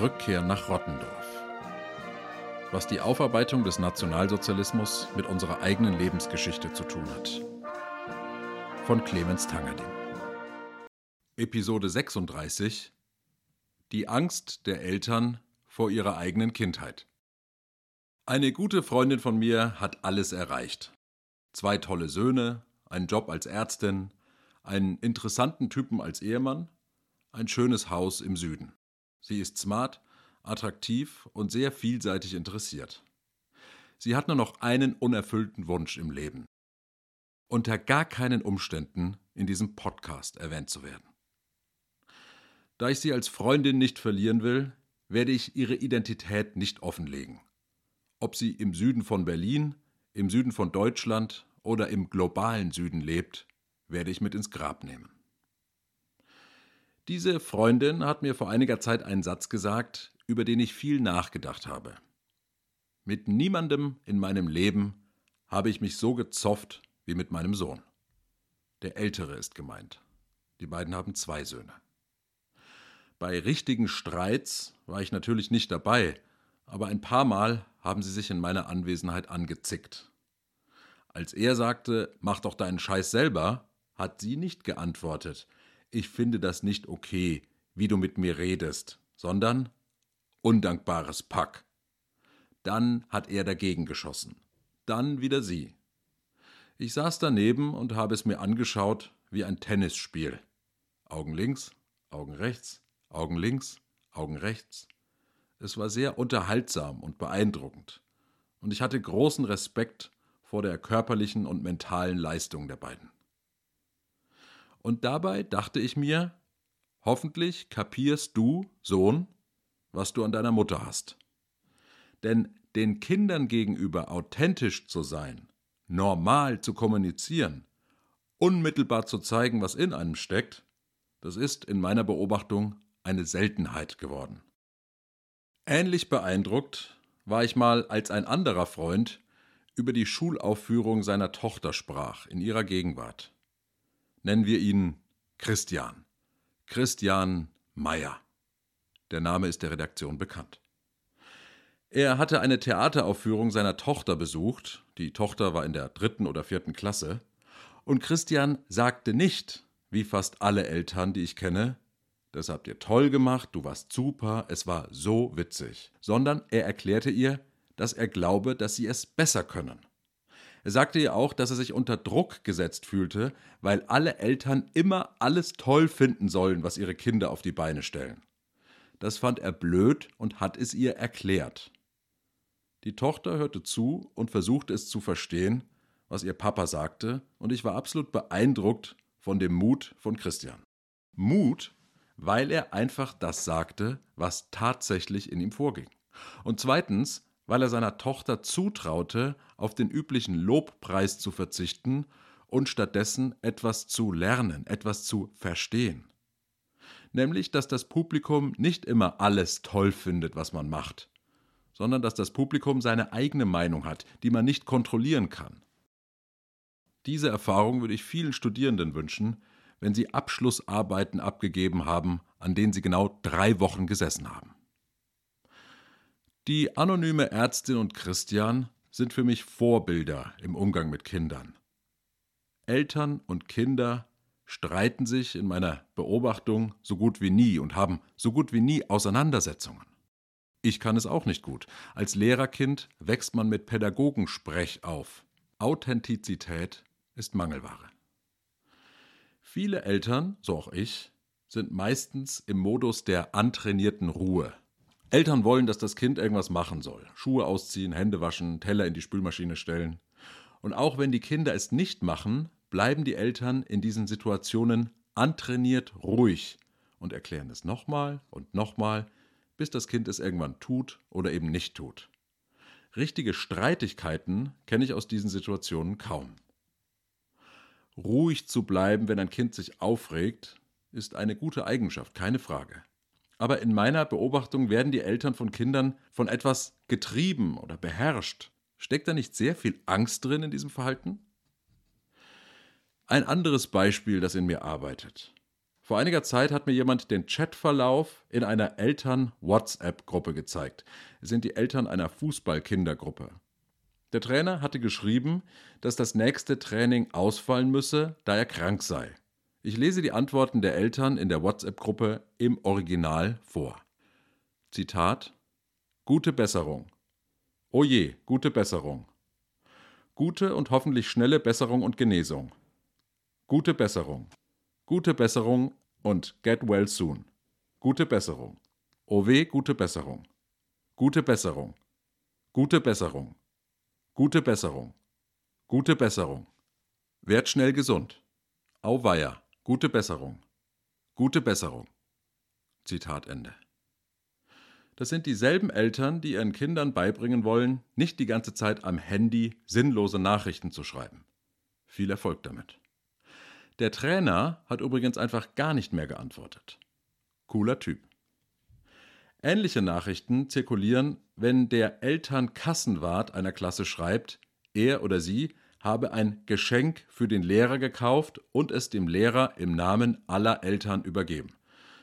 Rückkehr nach Rottendorf. Was die Aufarbeitung des Nationalsozialismus mit unserer eigenen Lebensgeschichte zu tun hat. Von Clemens Tangerding. Episode 36 Die Angst der Eltern vor ihrer eigenen Kindheit. Eine gute Freundin von mir hat alles erreicht. Zwei tolle Söhne, einen Job als Ärztin, einen interessanten Typen als Ehemann, ein schönes Haus im Süden. Sie ist smart, attraktiv und sehr vielseitig interessiert. Sie hat nur noch einen unerfüllten Wunsch im Leben. Unter gar keinen Umständen in diesem Podcast erwähnt zu werden. Da ich sie als Freundin nicht verlieren will, werde ich ihre Identität nicht offenlegen. Ob sie im Süden von Berlin, im Süden von Deutschland oder im globalen Süden lebt, werde ich mit ins Grab nehmen. Diese Freundin hat mir vor einiger Zeit einen Satz gesagt, über den ich viel nachgedacht habe. Mit niemandem in meinem Leben habe ich mich so gezofft wie mit meinem Sohn. Der Ältere ist gemeint. Die beiden haben zwei Söhne. Bei richtigen Streits war ich natürlich nicht dabei, aber ein paar Mal haben sie sich in meiner Anwesenheit angezickt. Als er sagte, mach doch deinen Scheiß selber, hat sie nicht geantwortet, ich finde das nicht okay, wie du mit mir redest, sondern undankbares Pack. Dann hat er dagegen geschossen. Dann wieder sie. Ich saß daneben und habe es mir angeschaut wie ein Tennisspiel. Augen links, Augen rechts, Augen links, Augen rechts. Es war sehr unterhaltsam und beeindruckend, und ich hatte großen Respekt vor der körperlichen und mentalen Leistung der beiden. Und dabei dachte ich mir, hoffentlich kapierst du, Sohn, was du an deiner Mutter hast. Denn den Kindern gegenüber authentisch zu sein, normal zu kommunizieren, unmittelbar zu zeigen, was in einem steckt, das ist in meiner Beobachtung eine Seltenheit geworden. Ähnlich beeindruckt war ich mal, als ein anderer Freund über die Schulaufführung seiner Tochter sprach in ihrer Gegenwart nennen wir ihn Christian. Christian Meyer. Der Name ist der Redaktion bekannt. Er hatte eine Theateraufführung seiner Tochter besucht, die Tochter war in der dritten oder vierten Klasse, und Christian sagte nicht, wie fast alle Eltern, die ich kenne, das habt ihr toll gemacht, du warst super, es war so witzig, sondern er erklärte ihr, dass er glaube, dass sie es besser können. Er sagte ja auch, dass er sich unter Druck gesetzt fühlte, weil alle Eltern immer alles toll finden sollen, was ihre Kinder auf die Beine stellen. Das fand er blöd und hat es ihr erklärt. Die Tochter hörte zu und versuchte es zu verstehen, was ihr Papa sagte, und ich war absolut beeindruckt von dem Mut von Christian. Mut, weil er einfach das sagte, was tatsächlich in ihm vorging. Und zweitens, weil er seiner Tochter zutraute, auf den üblichen Lobpreis zu verzichten und stattdessen etwas zu lernen, etwas zu verstehen. Nämlich, dass das Publikum nicht immer alles toll findet, was man macht, sondern dass das Publikum seine eigene Meinung hat, die man nicht kontrollieren kann. Diese Erfahrung würde ich vielen Studierenden wünschen, wenn sie Abschlussarbeiten abgegeben haben, an denen sie genau drei Wochen gesessen haben. Die anonyme Ärztin und Christian sind für mich Vorbilder im Umgang mit Kindern. Eltern und Kinder streiten sich in meiner Beobachtung so gut wie nie und haben so gut wie nie Auseinandersetzungen. Ich kann es auch nicht gut. Als Lehrerkind wächst man mit Pädagogensprech auf. Authentizität ist Mangelware. Viele Eltern, so auch ich, sind meistens im Modus der antrainierten Ruhe. Eltern wollen, dass das Kind irgendwas machen soll. Schuhe ausziehen, Hände waschen, Teller in die Spülmaschine stellen. Und auch wenn die Kinder es nicht machen, bleiben die Eltern in diesen Situationen antrainiert ruhig und erklären es nochmal und nochmal, bis das Kind es irgendwann tut oder eben nicht tut. Richtige Streitigkeiten kenne ich aus diesen Situationen kaum. Ruhig zu bleiben, wenn ein Kind sich aufregt, ist eine gute Eigenschaft, keine Frage. Aber in meiner Beobachtung werden die Eltern von Kindern von etwas getrieben oder beherrscht. Steckt da nicht sehr viel Angst drin in diesem Verhalten? Ein anderes Beispiel, das in mir arbeitet. Vor einiger Zeit hat mir jemand den Chatverlauf in einer Eltern-WhatsApp-Gruppe gezeigt. Es sind die Eltern einer Fußballkindergruppe. Der Trainer hatte geschrieben, dass das nächste Training ausfallen müsse, da er krank sei. Ich lese die Antworten der Eltern in der WhatsApp-Gruppe im Original vor. Zitat Gute Besserung. Oh je, gute Besserung. Gute und hoffentlich schnelle Besserung und Genesung. Gute Besserung. Gute Besserung und get well soon. Gute Besserung. Oh weh, gute Besserung. Gute Besserung. Gute Besserung. Gute Besserung. Gute Besserung. Werd schnell gesund. Auweia. Gute Besserung. Gute Besserung. Zitat Ende. Das sind dieselben Eltern, die ihren Kindern beibringen wollen, nicht die ganze Zeit am Handy sinnlose Nachrichten zu schreiben. Viel Erfolg damit. Der Trainer hat übrigens einfach gar nicht mehr geantwortet. Cooler Typ. Ähnliche Nachrichten zirkulieren, wenn der Elternkassenwart einer Klasse schreibt, er oder sie habe ein Geschenk für den Lehrer gekauft und es dem Lehrer im Namen aller Eltern übergeben.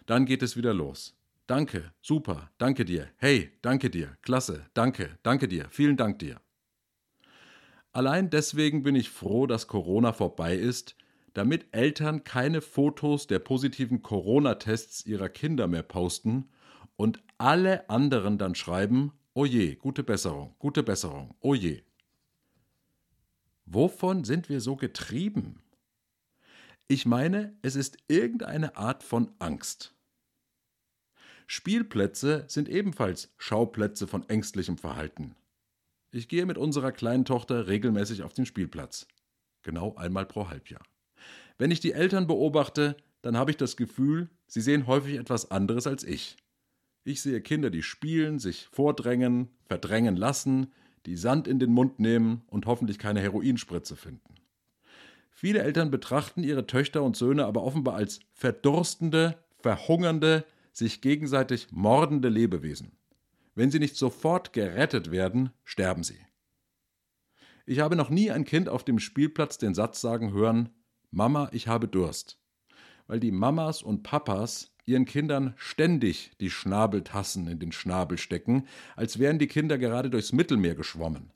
Dann geht es wieder los. Danke, super, danke dir, hey, danke dir, klasse, danke, danke dir, vielen Dank dir. Allein deswegen bin ich froh, dass Corona vorbei ist, damit Eltern keine Fotos der positiven Corona-Tests ihrer Kinder mehr posten und alle anderen dann schreiben, oh je, gute Besserung, gute Besserung, oh je. Wovon sind wir so getrieben? Ich meine, es ist irgendeine Art von Angst. Spielplätze sind ebenfalls Schauplätze von ängstlichem Verhalten. Ich gehe mit unserer kleinen Tochter regelmäßig auf den Spielplatz. Genau einmal pro Halbjahr. Wenn ich die Eltern beobachte, dann habe ich das Gefühl, sie sehen häufig etwas anderes als ich. Ich sehe Kinder, die spielen, sich vordrängen, verdrängen lassen, die Sand in den Mund nehmen und hoffentlich keine Heroinspritze finden. Viele Eltern betrachten ihre Töchter und Söhne aber offenbar als verdurstende, verhungernde, sich gegenseitig mordende Lebewesen. Wenn sie nicht sofort gerettet werden, sterben sie. Ich habe noch nie ein Kind auf dem Spielplatz den Satz sagen hören, Mama, ich habe Durst. Weil die Mamas und Papas ihren Kindern ständig die Schnabeltassen in den Schnabel stecken, als wären die Kinder gerade durchs Mittelmeer geschwommen.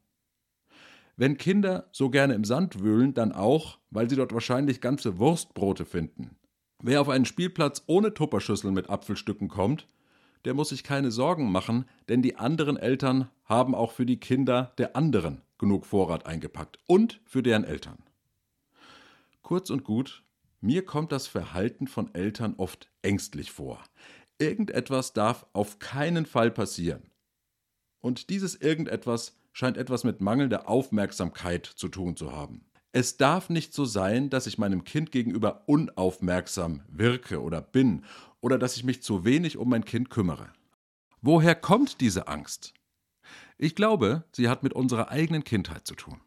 Wenn Kinder so gerne im Sand wühlen, dann auch, weil sie dort wahrscheinlich ganze Wurstbrote finden. Wer auf einen Spielplatz ohne Tupperschüssel mit Apfelstücken kommt, der muss sich keine Sorgen machen, denn die anderen Eltern haben auch für die Kinder der anderen genug Vorrat eingepackt und für deren Eltern. Kurz und gut, mir kommt das Verhalten von Eltern oft ängstlich vor. Irgendetwas darf auf keinen Fall passieren. Und dieses irgendetwas scheint etwas mit mangelnder Aufmerksamkeit zu tun zu haben. Es darf nicht so sein, dass ich meinem Kind gegenüber unaufmerksam wirke oder bin oder dass ich mich zu wenig um mein Kind kümmere. Woher kommt diese Angst? Ich glaube, sie hat mit unserer eigenen Kindheit zu tun.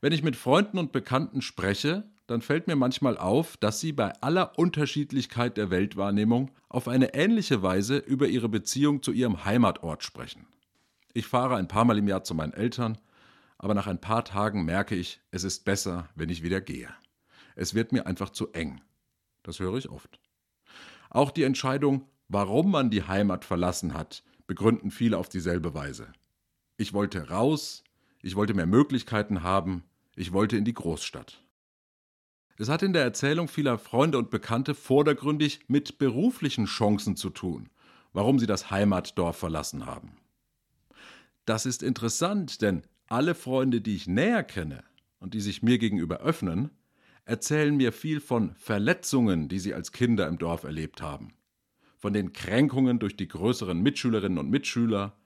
Wenn ich mit Freunden und Bekannten spreche, dann fällt mir manchmal auf, dass sie bei aller Unterschiedlichkeit der Weltwahrnehmung auf eine ähnliche Weise über ihre Beziehung zu ihrem Heimatort sprechen. Ich fahre ein paar Mal im Jahr zu meinen Eltern, aber nach ein paar Tagen merke ich, es ist besser, wenn ich wieder gehe. Es wird mir einfach zu eng. Das höre ich oft. Auch die Entscheidung, warum man die Heimat verlassen hat, begründen viele auf dieselbe Weise. Ich wollte raus, ich wollte mehr Möglichkeiten haben, ich wollte in die Großstadt. Es hat in der Erzählung vieler Freunde und Bekannte vordergründig mit beruflichen Chancen zu tun, warum sie das Heimatdorf verlassen haben. Das ist interessant, denn alle Freunde, die ich näher kenne und die sich mir gegenüber öffnen, erzählen mir viel von Verletzungen, die sie als Kinder im Dorf erlebt haben, von den Kränkungen durch die größeren Mitschülerinnen und Mitschüler,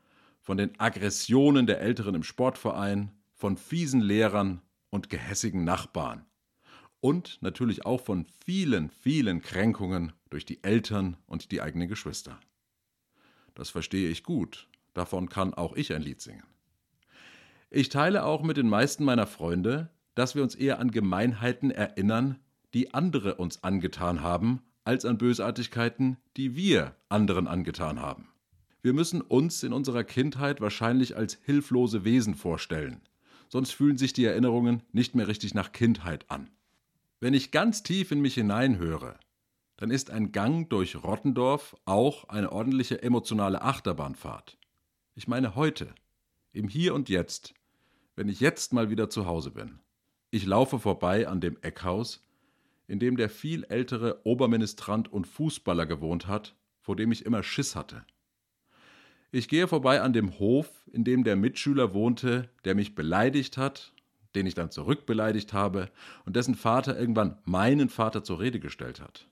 von den Aggressionen der Älteren im Sportverein, von fiesen Lehrern und gehässigen Nachbarn und natürlich auch von vielen, vielen Kränkungen durch die Eltern und die eigenen Geschwister. Das verstehe ich gut, davon kann auch ich ein Lied singen. Ich teile auch mit den meisten meiner Freunde, dass wir uns eher an Gemeinheiten erinnern, die andere uns angetan haben, als an Bösartigkeiten, die wir anderen angetan haben. Wir müssen uns in unserer Kindheit wahrscheinlich als hilflose Wesen vorstellen, sonst fühlen sich die Erinnerungen nicht mehr richtig nach Kindheit an. Wenn ich ganz tief in mich hineinhöre, dann ist ein Gang durch Rottendorf auch eine ordentliche emotionale Achterbahnfahrt. Ich meine heute, im Hier und Jetzt, wenn ich jetzt mal wieder zu Hause bin. Ich laufe vorbei an dem Eckhaus, in dem der viel ältere Oberministrant und Fußballer gewohnt hat, vor dem ich immer Schiss hatte. Ich gehe vorbei an dem Hof, in dem der Mitschüler wohnte, der mich beleidigt hat, den ich dann zurückbeleidigt habe und dessen Vater irgendwann meinen Vater zur Rede gestellt hat.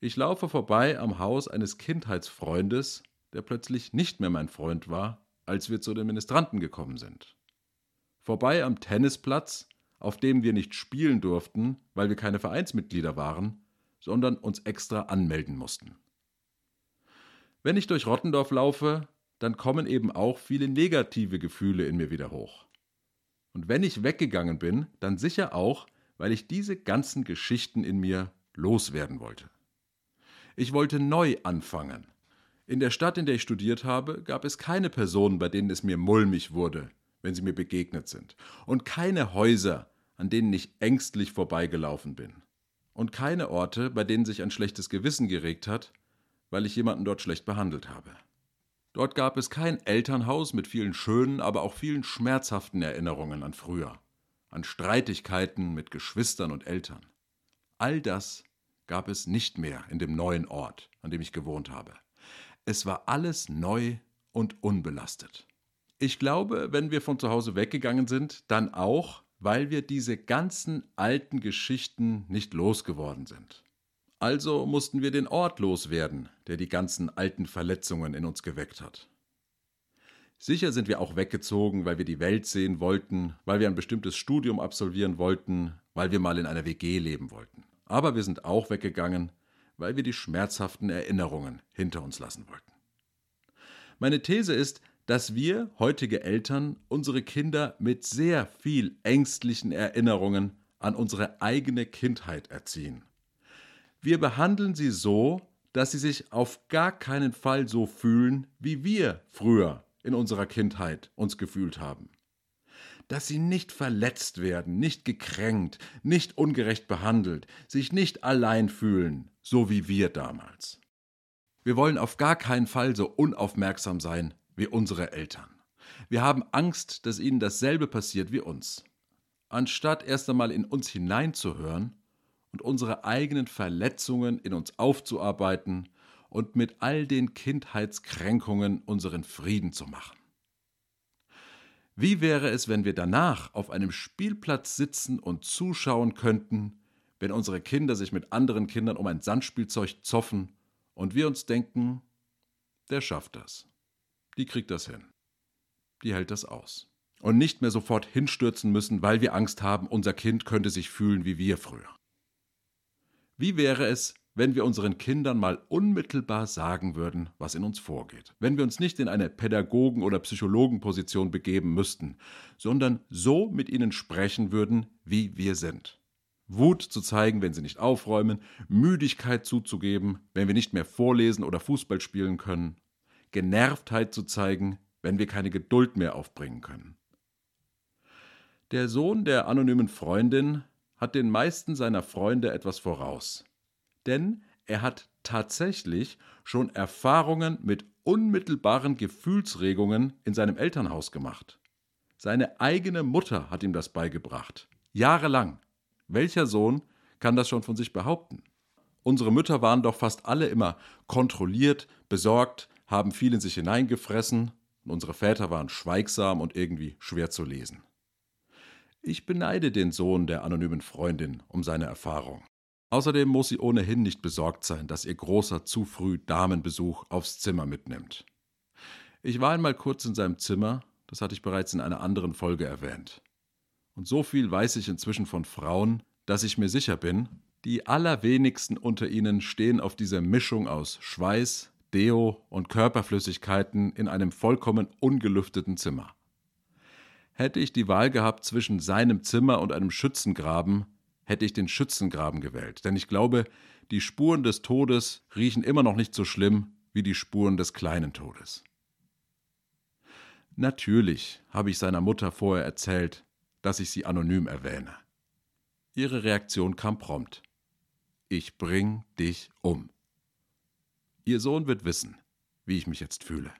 Ich laufe vorbei am Haus eines Kindheitsfreundes, der plötzlich nicht mehr mein Freund war, als wir zu den Ministranten gekommen sind vorbei am Tennisplatz, auf dem wir nicht spielen durften, weil wir keine Vereinsmitglieder waren, sondern uns extra anmelden mussten. Wenn ich durch Rottendorf laufe, dann kommen eben auch viele negative Gefühle in mir wieder hoch. Und wenn ich weggegangen bin, dann sicher auch, weil ich diese ganzen Geschichten in mir loswerden wollte. Ich wollte neu anfangen. In der Stadt, in der ich studiert habe, gab es keine Personen, bei denen es mir mulmig wurde, wenn sie mir begegnet sind, und keine Häuser, an denen ich ängstlich vorbeigelaufen bin, und keine Orte, bei denen sich ein schlechtes Gewissen geregt hat, weil ich jemanden dort schlecht behandelt habe. Dort gab es kein Elternhaus mit vielen schönen, aber auch vielen schmerzhaften Erinnerungen an früher, an Streitigkeiten mit Geschwistern und Eltern. All das gab es nicht mehr in dem neuen Ort, an dem ich gewohnt habe. Es war alles neu und unbelastet. Ich glaube, wenn wir von zu Hause weggegangen sind, dann auch, weil wir diese ganzen alten Geschichten nicht losgeworden sind. Also mussten wir den Ort loswerden, der die ganzen alten Verletzungen in uns geweckt hat. Sicher sind wir auch weggezogen, weil wir die Welt sehen wollten, weil wir ein bestimmtes Studium absolvieren wollten, weil wir mal in einer WG leben wollten. Aber wir sind auch weggegangen, weil wir die schmerzhaften Erinnerungen hinter uns lassen wollten. Meine These ist, dass wir, heutige Eltern, unsere Kinder mit sehr viel ängstlichen Erinnerungen an unsere eigene Kindheit erziehen. Wir behandeln sie so, dass sie sich auf gar keinen Fall so fühlen, wie wir früher in unserer Kindheit uns gefühlt haben. Dass sie nicht verletzt werden, nicht gekränkt, nicht ungerecht behandelt, sich nicht allein fühlen, so wie wir damals. Wir wollen auf gar keinen Fall so unaufmerksam sein wie unsere Eltern. Wir haben Angst, dass ihnen dasselbe passiert wie uns. Anstatt erst einmal in uns hineinzuhören und unsere eigenen Verletzungen in uns aufzuarbeiten und mit all den Kindheitskränkungen unseren Frieden zu machen. Wie wäre es, wenn wir danach auf einem Spielplatz sitzen und zuschauen könnten, wenn unsere Kinder sich mit anderen Kindern um ein Sandspielzeug zoffen und wir uns denken, der schafft das die kriegt das hin. Die hält das aus. Und nicht mehr sofort hinstürzen müssen, weil wir Angst haben, unser Kind könnte sich fühlen wie wir früher. Wie wäre es, wenn wir unseren Kindern mal unmittelbar sagen würden, was in uns vorgeht, wenn wir uns nicht in eine Pädagogen- oder Psychologenposition begeben müssten, sondern so mit ihnen sprechen würden, wie wir sind. Wut zu zeigen, wenn sie nicht aufräumen, Müdigkeit zuzugeben, wenn wir nicht mehr vorlesen oder Fußball spielen können, Genervtheit zu zeigen, wenn wir keine Geduld mehr aufbringen können. Der Sohn der anonymen Freundin hat den meisten seiner Freunde etwas voraus, denn er hat tatsächlich schon Erfahrungen mit unmittelbaren Gefühlsregungen in seinem Elternhaus gemacht. Seine eigene Mutter hat ihm das beigebracht, jahrelang. Welcher Sohn kann das schon von sich behaupten? Unsere Mütter waren doch fast alle immer kontrolliert, besorgt, haben viel in sich hineingefressen und unsere Väter waren schweigsam und irgendwie schwer zu lesen. Ich beneide den Sohn der anonymen Freundin um seine Erfahrung. Außerdem muss sie ohnehin nicht besorgt sein, dass ihr großer zu früh Damenbesuch aufs Zimmer mitnimmt. Ich war einmal kurz in seinem Zimmer, das hatte ich bereits in einer anderen Folge erwähnt. Und so viel weiß ich inzwischen von Frauen, dass ich mir sicher bin, die allerwenigsten unter ihnen stehen auf dieser Mischung aus Schweiß, Deo und Körperflüssigkeiten in einem vollkommen ungelüfteten Zimmer. Hätte ich die Wahl gehabt zwischen seinem Zimmer und einem Schützengraben, hätte ich den Schützengraben gewählt, denn ich glaube, die Spuren des Todes riechen immer noch nicht so schlimm wie die Spuren des kleinen Todes. Natürlich habe ich seiner Mutter vorher erzählt, dass ich sie anonym erwähne. Ihre Reaktion kam prompt. Ich bring dich um. Ihr Sohn wird wissen, wie ich mich jetzt fühle.